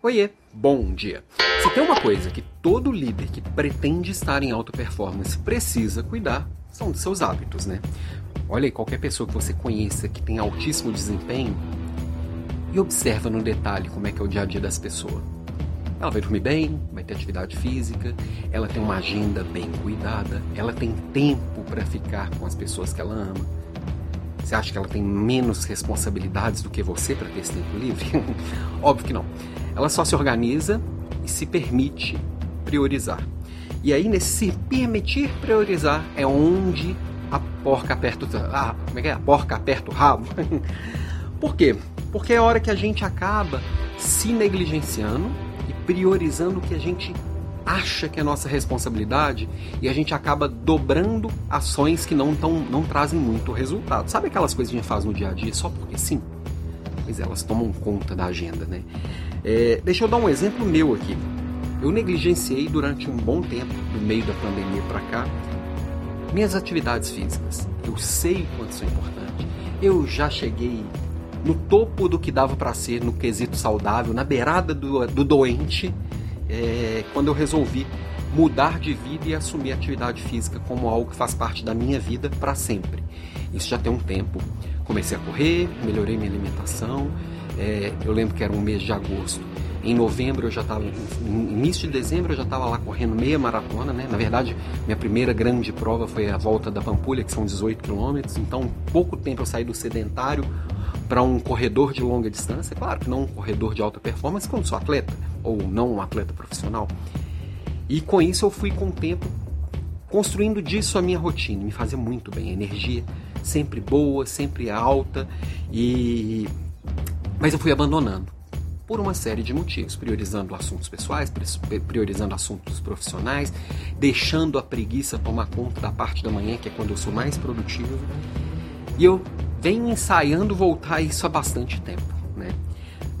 Oiê, bom dia. Se tem uma coisa que todo líder que pretende estar em alta performance precisa cuidar, são dos seus hábitos, né? Olha aí, qualquer pessoa que você conheça que tem altíssimo desempenho e observa no detalhe como é que é o dia a dia das pessoas. Ela vai dormir bem, vai ter atividade física, ela tem uma agenda bem cuidada, ela tem tempo para ficar com as pessoas que ela ama. Você acha que ela tem menos responsabilidades do que você para ter esse tempo livre? Óbvio que não ela só se organiza e se permite priorizar. E aí, nesse se permitir priorizar, é onde a porca aperta o, ah, como é que é? A porca aperta o rabo. Por quê? Porque é a hora que a gente acaba se negligenciando e priorizando o que a gente acha que é nossa responsabilidade e a gente acaba dobrando ações que não, tão, não trazem muito resultado. Sabe aquelas coisas que a gente faz no dia a dia só porque sim? Pois é, elas tomam conta da agenda, né? É, deixa eu dar um exemplo meu aqui. Eu negligenciei durante um bom tempo, do meio da pandemia para cá, minhas atividades físicas. Eu sei quanto são importantes. Eu já cheguei no topo do que dava para ser no quesito saudável, na beirada do, do doente, é, quando eu resolvi mudar de vida e assumir a atividade física como algo que faz parte da minha vida para sempre. Isso já tem um tempo. Comecei a correr, melhorei minha alimentação. É, eu lembro que era um mês de agosto. Em novembro eu já estava, início de dezembro eu já estava lá correndo meia maratona, né? Na verdade, minha primeira grande prova foi a volta da Pampulha, que são 18 quilômetros. Então, pouco tempo eu saí do sedentário para um corredor de longa distância. Claro que não um corredor de alta performance, quando sou atleta ou não um atleta profissional. E com isso eu fui com o tempo construindo disso a minha rotina, me fazia muito bem, energia sempre boa, sempre alta e mas eu fui abandonando por uma série de motivos, priorizando assuntos pessoais, priorizando assuntos profissionais, deixando a preguiça tomar conta da parte da manhã, que é quando eu sou mais produtivo. E eu venho ensaiando voltar isso há bastante tempo, né?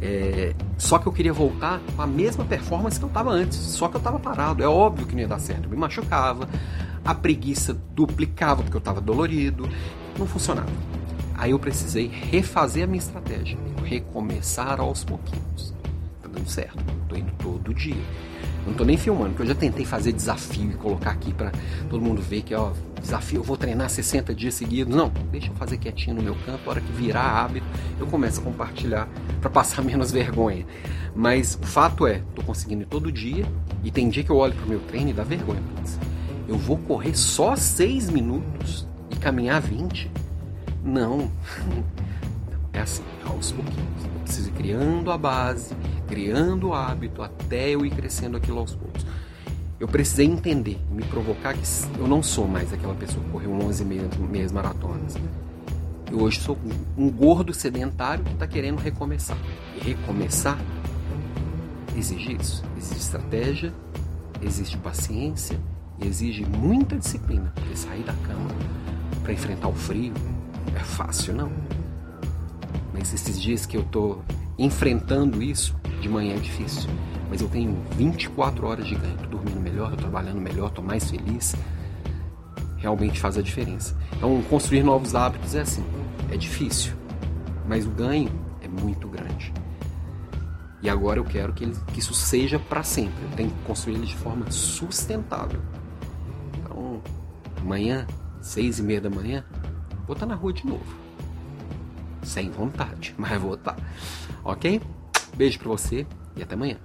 É, só que eu queria voltar com a mesma performance que eu estava antes, só que eu estava parado. É óbvio que não ia dar certo, eu me machucava, a preguiça duplicava porque eu estava dolorido, não funcionava. Aí eu precisei refazer a minha estratégia, recomeçar aos pouquinhos. Tá dando certo, tô indo todo dia. Não tô nem filmando, porque eu já tentei fazer desafio e colocar aqui para todo mundo ver que, ó, desafio, eu vou treinar 60 dias seguidos. Não, deixa eu fazer quietinho no meu canto, a hora que virar hábito, eu começo a compartilhar para passar menos vergonha. Mas o fato é, tô conseguindo todo dia e tem dia que eu olho pro meu treino e dá vergonha. Eu vou correr só 6 minutos e caminhar 20? Não. É assim, aos pouquinhos. Eu preciso ir criando a base, criando o hábito, até eu ir crescendo aquilo aos poucos. Eu precisei entender, me provocar que eu não sou mais aquela pessoa que correu 11 meias maratonas. Eu hoje sou um gordo sedentário que está querendo recomeçar. E recomeçar exige isso. Exige estratégia, exige paciência e exige muita disciplina. Porque sair da cama para enfrentar o frio é fácil, não. Mas esses dias que eu tô enfrentando isso, de manhã é difícil. Mas eu tenho 24 horas de ganho. Tô dormindo melhor, tô trabalhando melhor, tô mais feliz. Realmente faz a diferença. Então, construir novos hábitos é assim. É difícil, mas o ganho é muito grande. E agora eu quero que, ele, que isso seja para sempre. Eu tenho que construir ele de forma sustentável. Então, amanhã, seis e meia da manhã, vou estar na rua de novo sem vontade, mas vou estar. Ok? Beijo pra você e até amanhã.